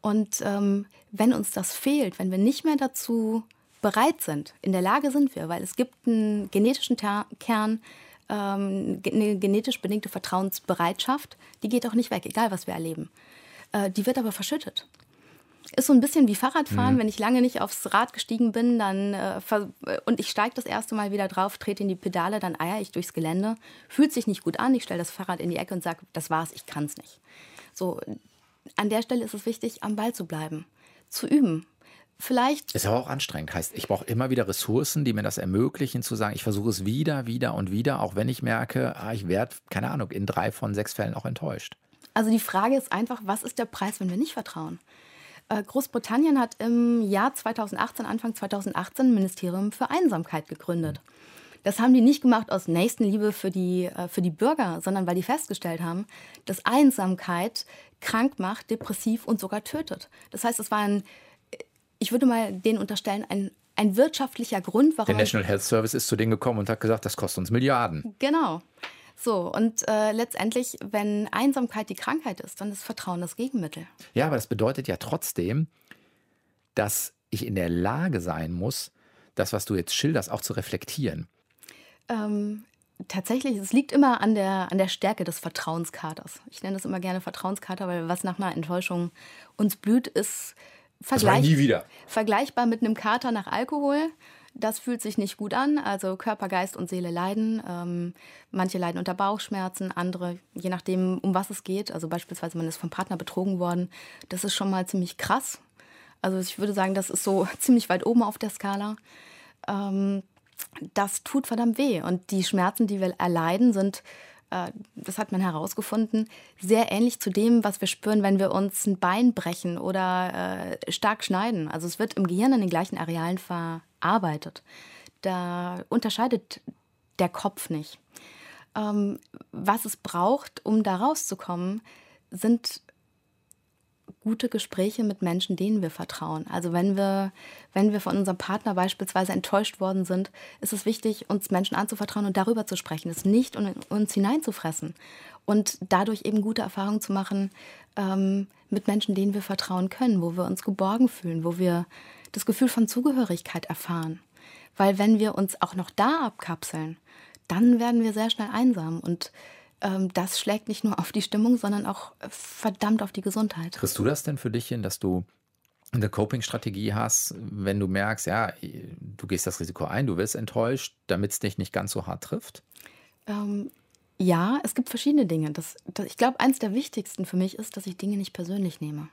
Und ähm, wenn uns das fehlt, wenn wir nicht mehr dazu bereit sind, in der Lage sind wir, weil es gibt einen genetischen Ter Kern, ähm, eine genetisch bedingte Vertrauensbereitschaft, die geht auch nicht weg, egal was wir erleben. Äh, die wird aber verschüttet. Ist so ein bisschen wie Fahrradfahren. Mhm. Wenn ich lange nicht aufs Rad gestiegen bin dann, äh, und ich steige das erste Mal wieder drauf, trete in die Pedale, dann eier ich durchs Gelände. Fühlt sich nicht gut an. Ich stelle das Fahrrad in die Ecke und sage, das war's, ich kann es nicht. So, an der Stelle ist es wichtig, am Ball zu bleiben, zu üben. Vielleicht. Ist aber auch anstrengend. Heißt, ich brauche immer wieder Ressourcen, die mir das ermöglichen, zu sagen, ich versuche es wieder, wieder und wieder, auch wenn ich merke, ah, ich werde, keine Ahnung, in drei von sechs Fällen auch enttäuscht. Also die Frage ist einfach, was ist der Preis, wenn wir nicht vertrauen? Äh, Großbritannien hat im Jahr 2018, Anfang 2018, ein Ministerium für Einsamkeit gegründet. Das haben die nicht gemacht aus Nächstenliebe für die, äh, für die Bürger, sondern weil die festgestellt haben, dass Einsamkeit krank macht, depressiv und sogar tötet. Das heißt, es war ein, ich würde mal denen unterstellen, ein, ein wirtschaftlicher Grund, warum. Der National Health Service ist zu denen gekommen und hat gesagt, das kostet uns Milliarden. Genau. So, und äh, letztendlich, wenn Einsamkeit die Krankheit ist, dann ist Vertrauen das Gegenmittel. Ja, aber das bedeutet ja trotzdem, dass ich in der Lage sein muss, das, was du jetzt schilderst, auch zu reflektieren. Ähm, tatsächlich, es liegt immer an der, an der Stärke des Vertrauenskaters. Ich nenne das immer gerne Vertrauenskater, weil was nach einer Enttäuschung uns blüht, ist vergleich vergleichbar mit einem Kater nach Alkohol. Das fühlt sich nicht gut an. Also Körper, Geist und Seele leiden. Ähm, manche leiden unter Bauchschmerzen, andere, je nachdem, um was es geht. Also beispielsweise, man ist vom Partner betrogen worden. Das ist schon mal ziemlich krass. Also ich würde sagen, das ist so ziemlich weit oben auf der Skala. Ähm, das tut verdammt weh. Und die Schmerzen, die wir erleiden, sind äh, das hat man herausgefunden, sehr ähnlich zu dem, was wir spüren, wenn wir uns ein Bein brechen oder äh, stark schneiden. Also es wird im Gehirn an den gleichen Arealen verarbeitet. Da unterscheidet der Kopf nicht. Ähm, was es braucht, um da rauszukommen, sind gute Gespräche mit Menschen, denen wir vertrauen. Also wenn wir, wenn wir von unserem Partner beispielsweise enttäuscht worden sind, ist es wichtig, uns Menschen anzuvertrauen und darüber zu sprechen, es nicht in uns hineinzufressen und dadurch eben gute Erfahrungen zu machen ähm, mit Menschen, denen wir vertrauen können, wo wir uns geborgen fühlen, wo wir das Gefühl von Zugehörigkeit erfahren. Weil wenn wir uns auch noch da abkapseln, dann werden wir sehr schnell einsam. Und ähm, das schlägt nicht nur auf die Stimmung, sondern auch verdammt auf die Gesundheit. Kriegst du das denn für dich hin, dass du eine Coping-Strategie hast, wenn du merkst, ja, du gehst das Risiko ein, du wirst enttäuscht, damit es dich nicht ganz so hart trifft? Ähm, ja, es gibt verschiedene Dinge. Das, das, ich glaube, eins der wichtigsten für mich ist, dass ich Dinge nicht persönlich nehme.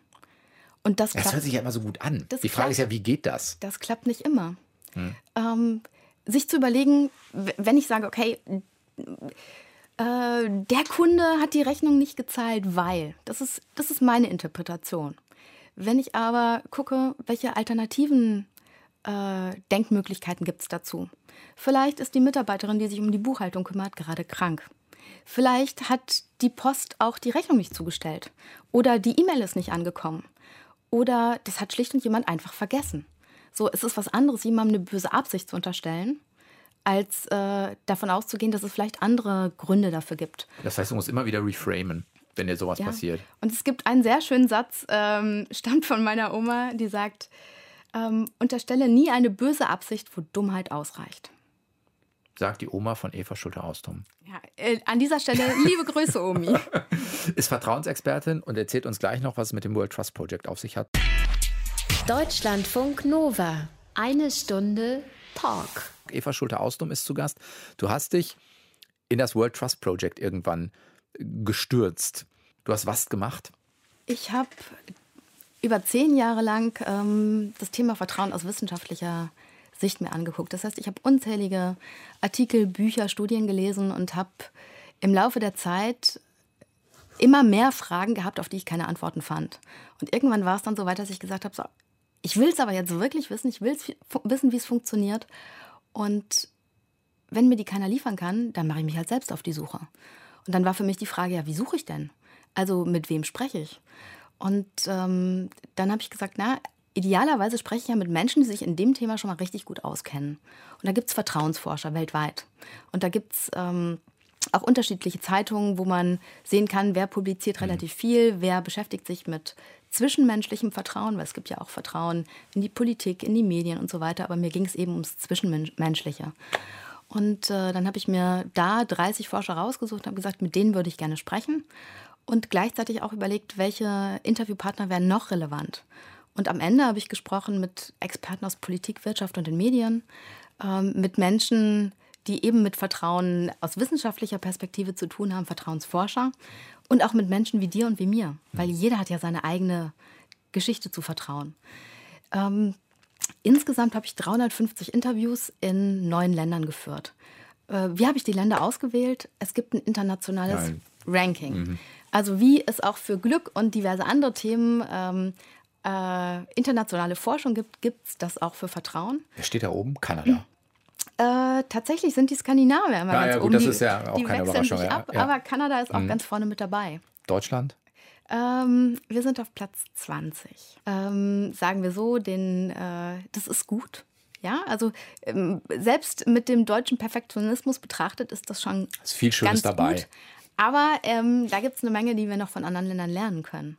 Und das, das hört sich ja immer so gut an. Die Frage klappt- ist ja, wie geht das? das klappt nicht immer. Ähm, sich zu überlegen, wenn ich sage, okay, äh, der Kunde hat die Rechnung nicht gezahlt, weil. Das ist, das ist meine Interpretation. Wenn ich aber gucke, welche alternativen äh, Denkmöglichkeiten gibt es dazu. Vielleicht ist die Mitarbeiterin, die sich um die Buchhaltung kümmert, gerade krank. Vielleicht hat die Post auch die Rechnung nicht zugestellt. Oder die E-Mail ist nicht angekommen. Oder das hat schlicht und jemand einfach vergessen. So, es ist was anderes, jemandem eine böse Absicht zu unterstellen, als äh, davon auszugehen, dass es vielleicht andere Gründe dafür gibt. Das heißt, du musst immer wieder reframen, wenn dir sowas Ja. passiert. Und es gibt einen sehr schönen Satz, ähm, stammt von meiner Oma, die sagt, ähm, unterstelle nie eine böse Absicht, wo Dummheit ausreicht. Sagt die Oma von Eva Schulte-Austum. Ja, äh, an dieser Stelle liebe Grüße, Omi. Ist Vertrauensexpertin und erzählt uns gleich noch, was es mit dem World Trust Project auf sich hat. Deutschlandfunk Nova. Eine Stunde Talk. Eva Schulte-Austum ist zu Gast. Du hast dich in das World Trust Project irgendwann gestürzt. Du hast was gemacht? Ich habe über zehn Jahre lang ähm, das Thema Vertrauen aus wissenschaftlicher Sicht mir angeguckt. Das heißt, ich habe unzählige Artikel, Bücher, Studien gelesen und habe im Laufe der Zeit immer mehr Fragen gehabt, auf die ich keine Antworten fand. Und irgendwann war es dann so weit, dass ich gesagt habe, so, ich will es aber jetzt wirklich wissen, ich will wissen, wie es funktioniert. Und wenn mir die keiner liefern kann, dann mache ich mich halt selbst auf die Suche. Und dann war für mich die Frage, ja, wie suche ich denn? Also mit wem spreche ich? Und ähm, dann habe ich gesagt, na, idealerweise spreche ich ja mit Menschen, die sich in dem Thema schon mal richtig gut auskennen. Und da gibt es Vertrauensforscher weltweit. Und da gibt es ähm, auch unterschiedliche Zeitungen, wo man sehen kann, wer publiziert relativ viel, wer beschäftigt sich mit zwischenmenschlichem Vertrauen, weil es gibt ja auch Vertrauen in die Politik, in die Medien und so weiter. Aber mir ging es eben ums Zwischenmenschliche. Und äh, dann habe ich mir da 30 Forscher rausgesucht und habe gesagt, mit denen würde ich gerne sprechen. Und gleichzeitig auch überlegt, welche Interviewpartner wären noch relevant. Und am Ende habe ich gesprochen mit Experten aus Politik, Wirtschaft und den Medien, ähm, mit Menschen, die eben mit Vertrauen aus wissenschaftlicher Perspektive zu tun haben, Vertrauensforscher und auch mit Menschen wie dir und wie mir, weil jeder hat ja seine eigene Geschichte zu vertrauen. Ähm, insgesamt habe ich 350 Interviews in neun Ländern geführt. Äh, wie habe ich die Länder ausgewählt? Es gibt ein internationales Nein. Ranking. Also wie es auch für Glück und diverse andere Themen ähm, äh, internationale Forschung gibt, gibt es das auch für Vertrauen. Wer steht da oben? Kanada. Äh, tatsächlich sind die Skandinavier immer Ja, ganz ja, gut, oben. das die, ist ja auch die keine Überraschung, ja, ab, ja. Mhm. aber Kanada ist auch ganz vorne mit dabei. Deutschland? Ähm, wir sind auf Platz 20. Ähm, sagen wir so, den, äh, das ist gut. Ja, also ähm, selbst mit dem deutschen Perfektionismus betrachtet ist das schon Ist viel Schönes ganz dabei. gut. Aber ähm, da gibt es eine Menge, die wir noch von anderen Ländern lernen können.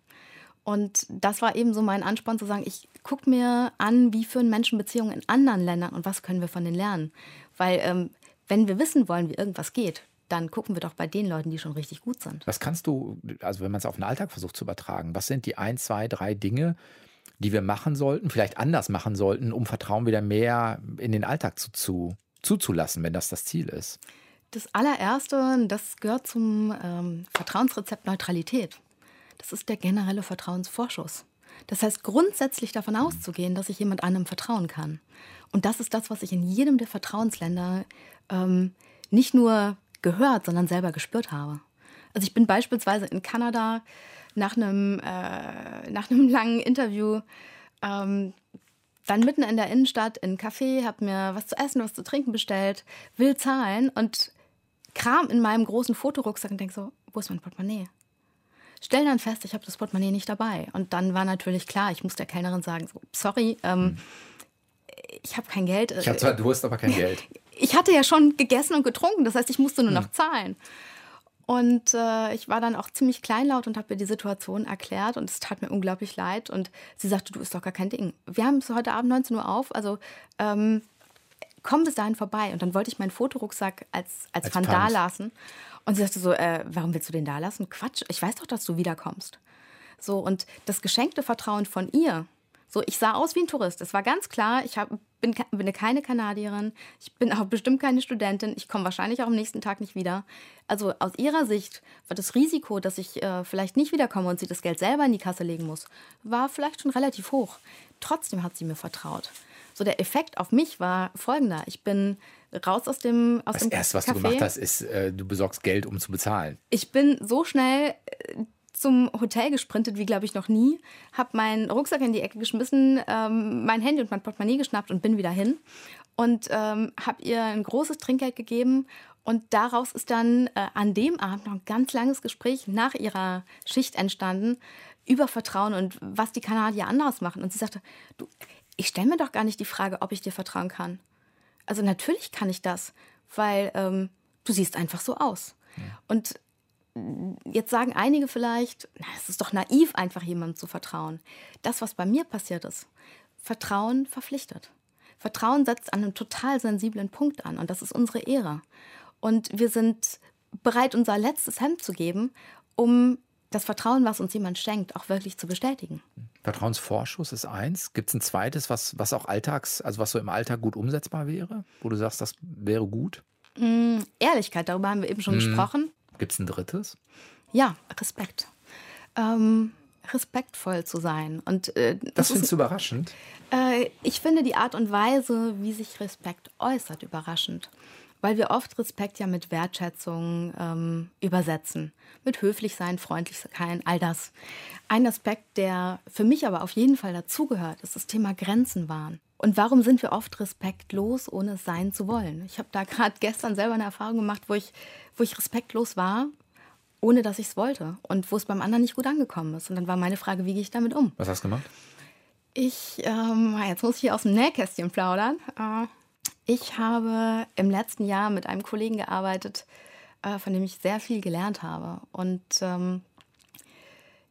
Und das war eben so mein Ansporn zu sagen, ich gucke mir an, wie führen Menschen Beziehungen in anderen Ländern und was können wir von denen lernen. Weil ähm, wenn wir wissen wollen, wie irgendwas geht, dann gucken wir doch bei den Leuten, die schon richtig gut sind. Was kannst du, also wenn man es auf den Alltag versucht zu übertragen, was sind die ein, zwei, drei Dinge, die wir machen sollten, vielleicht anders machen sollten, um Vertrauen wieder mehr in den Alltag zu, zu, zuzulassen, wenn das das Ziel ist? Das allererste, das gehört zum ähm, Vertrauensrezept Neutralität. Das ist der generelle Vertrauensvorschuss. Das heißt, grundsätzlich davon auszugehen, dass ich jemand anderem vertrauen kann. Und das ist das, was ich in jedem der Vertrauensländer ähm, nicht nur gehört, sondern selber gespürt habe. Also ich bin beispielsweise in Kanada nach einem, äh, nach einem langen Interview ähm, dann mitten in der Innenstadt in einen Café, habe mir was zu essen, was zu trinken bestellt, will zahlen und kram in meinem großen Fotorucksack und denke so, wo ist mein Portemonnaie? Stell dann fest, ich habe das Portemonnaie nicht dabei. Und dann war natürlich klar, ich muss der Kellnerin sagen, so, sorry, ähm, ich habe kein Geld. Ich habe zwar Durst, aber kein Geld. Ich hatte ja schon gegessen und getrunken, das heißt, ich musste nur noch zahlen. Und äh, ich war dann auch ziemlich kleinlaut und habe ihr die Situation erklärt und es tat mir unglaublich leid. Und sie sagte, du ist doch gar kein Ding. Wir haben es heute Abend 19 Uhr auf, also ähm, komm bis dahin vorbei. Und dann wollte ich meinen Fotorucksack als, als, als Pfand da lassen. Und sie sagte so, äh, warum willst du den da lassen? Quatsch, ich weiß doch, dass du wiederkommst. So, und das geschenkte Vertrauen von ihr, so, ich sah aus wie ein Tourist. Es war ganz klar, ich hab, bin, bin keine Kanadierin, ich bin auch bestimmt keine Studentin, ich komme wahrscheinlich auch am nächsten Tag nicht wieder. Also aus ihrer Sicht war das Risiko, dass ich äh, vielleicht nicht wiederkomme und sie das Geld selber in die Kasse legen muss, war vielleicht schon relativ hoch. Trotzdem hat sie mir vertraut. So der Effekt auf mich war folgender. Ich bin raus aus dem aus Das dem erste, was Café. du gemacht hast, ist, äh, du besorgst Geld, um zu bezahlen. Ich bin so schnell äh, zum Hotel gesprintet wie, glaube ich, noch nie. Habe meinen Rucksack in die Ecke geschmissen, ähm, mein Handy und mein Portemonnaie geschnappt und bin wieder hin. Und ähm, habe ihr ein großes Trinkgeld gegeben. Und daraus ist dann äh, an dem Abend noch ein ganz langes Gespräch nach ihrer Schicht entstanden über Vertrauen und was die Kanadier anders machen. Und sie sagte, du, ich stelle mir doch gar nicht die Frage, ob ich dir vertrauen kann. Also natürlich kann ich das, weil ähm, du siehst einfach so aus. Und jetzt sagen einige vielleicht, na, es ist doch naiv, einfach jemandem zu vertrauen. Das, was bei mir passiert ist, Vertrauen verpflichtet. Vertrauen setzt an einem total sensiblen Punkt an und das ist unsere Ehre. Und wir sind bereit, unser letztes Hemd zu geben, um das Vertrauen, was uns jemand schenkt, auch wirklich zu bestätigen. Vertrauensvorschuss ist eins. Gibt es ein zweites, was, was auch Alltags, also was so im Alltag gut umsetzbar wäre, wo du sagst, das wäre gut? Mm, Ehrlichkeit, darüber haben wir eben schon gesprochen. Gibt es ein drittes? Ja, Respekt. Ähm, respektvoll zu sein. Und äh, Das ist- findest du überraschend. Äh, ich finde die Art und Weise, wie sich Respekt äußert, überraschend. Weil wir oft Respekt ja mit Wertschätzung ähm, übersetzen. Mit höflich sein, freundlich sein, all das. Ein Aspekt, der für mich aber auf jeden Fall dazugehört, ist das Thema Grenzen wahren. Und warum sind wir oft respektlos, ohne es sein zu wollen? Ich habe da gerade gestern selber eine Erfahrung gemacht, wo ich, wo ich respektlos war, ohne dass ich es wollte. Und wo es beim anderen nicht gut angekommen ist. Und dann war meine Frage, wie gehe ich damit um? Was hast du gemacht? Ich, ähm, jetzt muss ich hier aus dem Nähkästchen plaudern. Äh, ich habe im letzten Jahr mit einem Kollegen gearbeitet, äh, von dem ich sehr viel gelernt habe. Und ähm,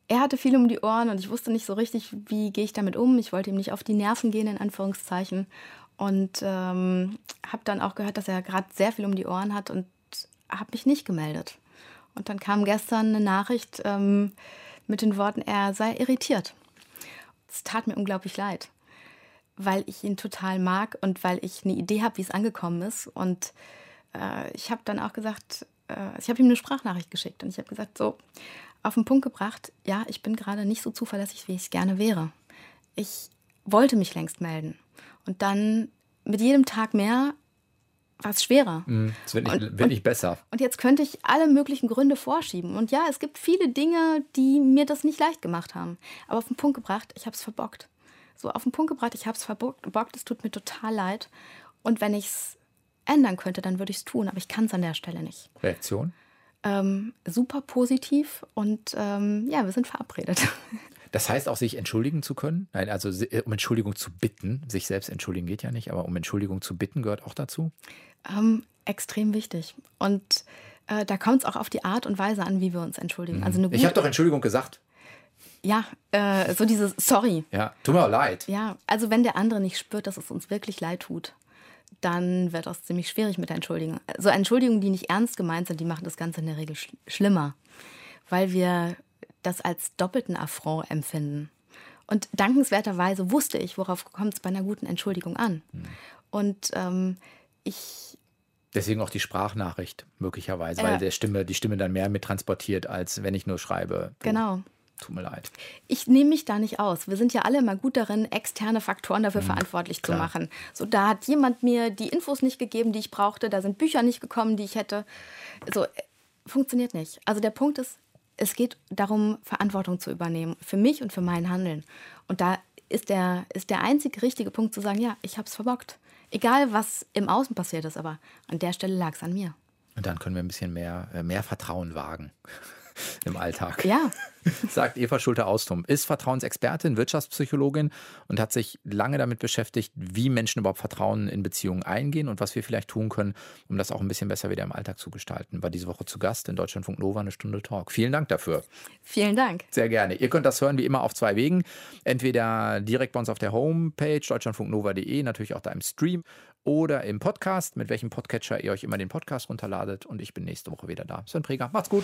er hatte viel um die Ohren und ich wusste nicht so richtig, wie gehe ich damit um. Ich wollte ihm nicht auf die Nerven gehen, in Anführungszeichen. Und ähm, habe dann auch gehört, dass er gerade sehr viel um die Ohren hat und habe mich nicht gemeldet. Und dann kam gestern eine Nachricht ähm, mit den Worten, er sei irritiert. Es tat mir unglaublich leid, weil ich ihn total mag und weil ich eine Idee habe, wie es angekommen ist. Und äh, ich habe dann auch gesagt, äh, ich habe ihm eine Sprachnachricht geschickt und ich habe gesagt, so, auf den Punkt gebracht, ja, ich bin gerade nicht so zuverlässig, wie ich es gerne wäre. Ich wollte mich längst melden. Und dann mit jedem Tag mehr war es schwerer. Es wird nicht, Und- wird nicht besser. Und jetzt könnte ich alle möglichen Gründe vorschieben. Und ja, es gibt viele Dinge, die mir das nicht leicht gemacht haben. Aber auf den Punkt gebracht, ich habe es verbockt. So auf den Punkt gebracht, ich habe es verbockt, es tut mir total leid. Und wenn ich es ändern könnte, dann würde ich es tun. Aber ich kann es an der Stelle nicht. Reaktion? Ähm, super positiv und ähm, ja, wir sind verabredet. Das heißt auch, sich entschuldigen zu können? Nein, also si- um Entschuldigung zu bitten. Sich selbst entschuldigen geht ja nicht, aber um Entschuldigung zu bitten gehört auch dazu. Ähm, extrem wichtig. Und äh, da kommt es auch auf die Art und Weise an, wie wir uns entschuldigen. Also eine Ich habe doch Entschuldigung gesagt. Ja, äh, so dieses Sorry. Ja, tut mir auch leid. Ja, also wenn der andere nicht spürt, dass es uns wirklich leid tut, dann wird das ziemlich schwierig mit der Entschuldigung. So Entschuldigungen, die nicht ernst gemeint sind, die machen das Ganze in der Regel sch schlimmer, weil wir das als doppelten Affront empfinden. Und dankenswerterweise wusste ich, worauf kommt es bei einer guten Entschuldigung an. Und ähm, ich Deswegen auch die Sprachnachricht möglicherweise, weil Ja. der Stimme, die Stimme dann mehr mit transportiert, als wenn ich nur schreibe. Du, Genau. Tut mir leid. Ich nehme mich da nicht aus. Wir sind ja alle immer gut darin, externe Faktoren dafür verantwortlich zu klar. machen. So, da hat jemand mir die Infos nicht gegeben, die ich brauchte. Da sind Bücher nicht gekommen, die ich hätte. So, äh, funktioniert nicht. Also der Punkt ist, es geht darum, Verantwortung zu übernehmen. Für mich und für mein Handeln. Und da ist der, ist der einzige richtige Punkt zu sagen, ja, ich habe es verbockt. Egal, was im Außen passiert ist, aber an der Stelle lag es an mir. Und dann können wir ein bisschen mehr, äh, mehr Vertrauen wagen. Im Alltag. Ja. Sagt Eva Schulte-Austum, ist Vertrauensexpertin, Wirtschaftspsychologin und hat sich lange damit beschäftigt, wie Menschen überhaupt Vertrauen in Beziehungen eingehen und was wir vielleicht tun können, um das auch ein bisschen besser wieder im Alltag zu gestalten. War diese Woche zu Gast in Deutschlandfunk Nova eine Stunde Talk. Vielen Dank dafür. Vielen Dank. Sehr gerne. Ihr könnt das hören wie immer auf zwei Wegen. Entweder direkt bei uns auf der Homepage deutschlandfunknova.de, natürlich auch da im Stream oder im Podcast, mit welchem Podcatcher ihr euch immer den Podcast runterladet. Und ich bin nächste Woche wieder da. Sven Preger, macht's gut.